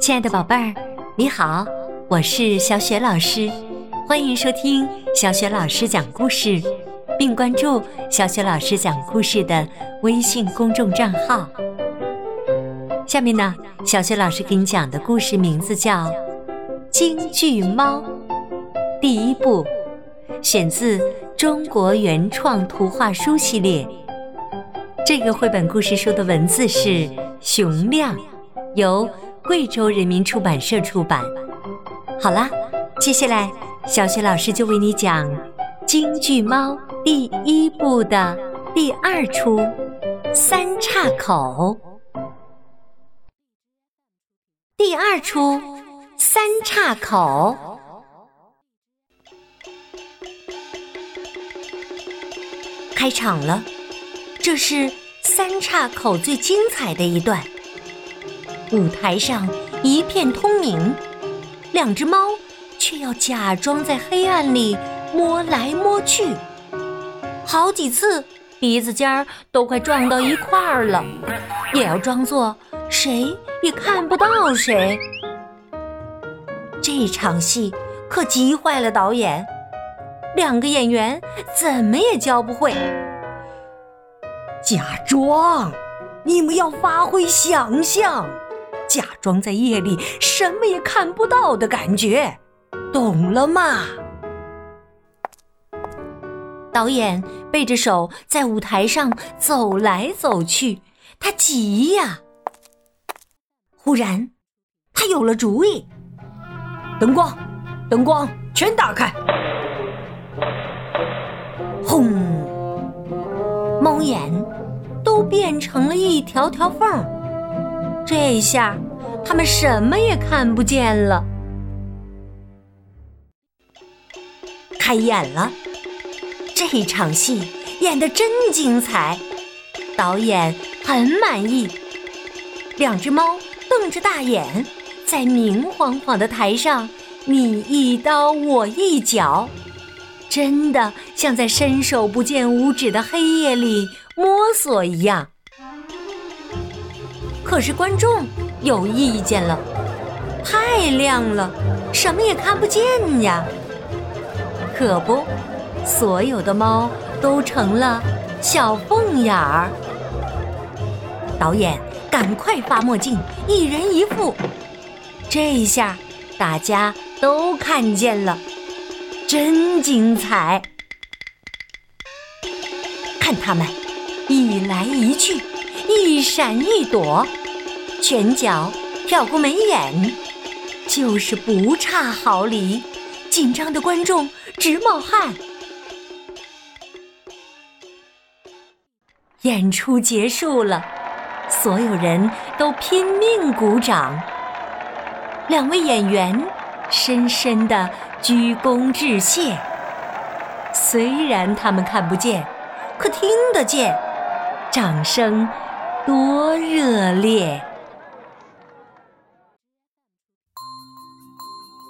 亲爱的宝贝儿，你好，我是小雪老师，欢迎收听小雪老师讲故事，并关注小雪老师讲故事的微信公众账号。下面呢，小雪老师给你讲的故事名字叫《京剧猫》，第一部，选自中国原创图画书系列。这个绘本故事书的文字是熊亮，由。贵州人民出版社出版。好啦，接下来小雪老师就为你讲《京剧猫》第一部的第二出《三岔口》。第二出《三岔口》开场了，这是三岔口最精彩的一段。舞台上一片通明，两只猫却要假装在黑暗里摸来摸去，好几次鼻子尖儿都快撞到一块儿了，也要装作谁也看不到谁。这场戏可急坏了导演，两个演员怎么也教不会。假装，你们要发挥想象。假装在夜里什么也看不到的感觉，懂了吗？导演背着手在舞台上走来走去，他急呀。忽然，他有了主意：灯光，灯光全打开！轰！猫眼都变成了一条条缝儿。这下，他们什么也看不见了。开演了，这场戏演的真精彩，导演很满意。两只猫瞪着大眼，在明晃晃的台上，你一刀我一脚，真的像在伸手不见五指的黑夜里摸索一样。可是观众有意见了，太亮了，什么也看不见呀。可不，所有的猫都成了小凤眼儿。导演赶快发墨镜，一人一副。这下大家都看见了，真精彩！看他们一来一去，一闪一躲。拳脚跳过眉眼，就是不差毫厘，紧张的观众直冒汗。演出结束了，所有人都拼命鼓掌。两位演员深深的鞠躬致谢。虽然他们看不见，可听得见，掌声多热烈！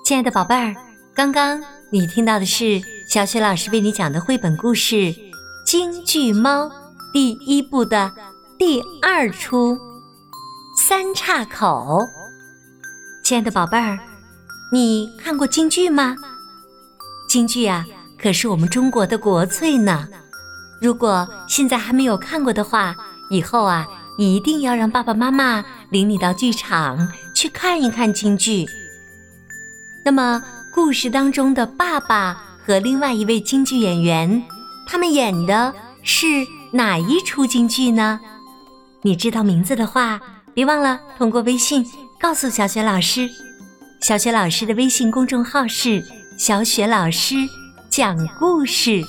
亲爱的宝贝儿，刚刚你听到的是小雪老师为你讲的绘本故事《京剧猫》第一部的第二出《三岔口》。亲爱的宝贝儿，你看过京剧吗？京剧啊，可是我们中国的国粹呢。如果现在还没有看过的话，以后啊，一定要让爸爸妈妈领你到剧场去看一看京剧。那么，故事当中的爸爸和另外一位京剧演员，他们演的是哪一出京剧呢？你知道名字的话，别忘了通过微信告诉小雪老师。小雪老师的微信公众号是“小雪老师讲故事”，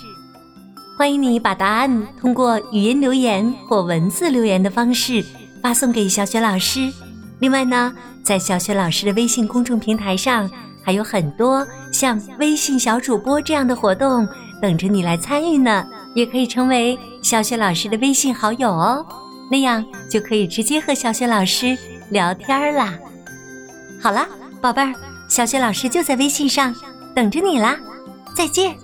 欢迎你把答案通过语音留言或文字留言的方式发送给小雪老师。另外呢，在小雪老师的微信公众平台上。还有很多像微信小主播这样的活动等着你来参与呢，也可以成为小雪老师的微信好友哦，那样就可以直接和小雪老师聊天啦。好啦，宝贝儿，小雪老师就在微信上等着你啦，再见。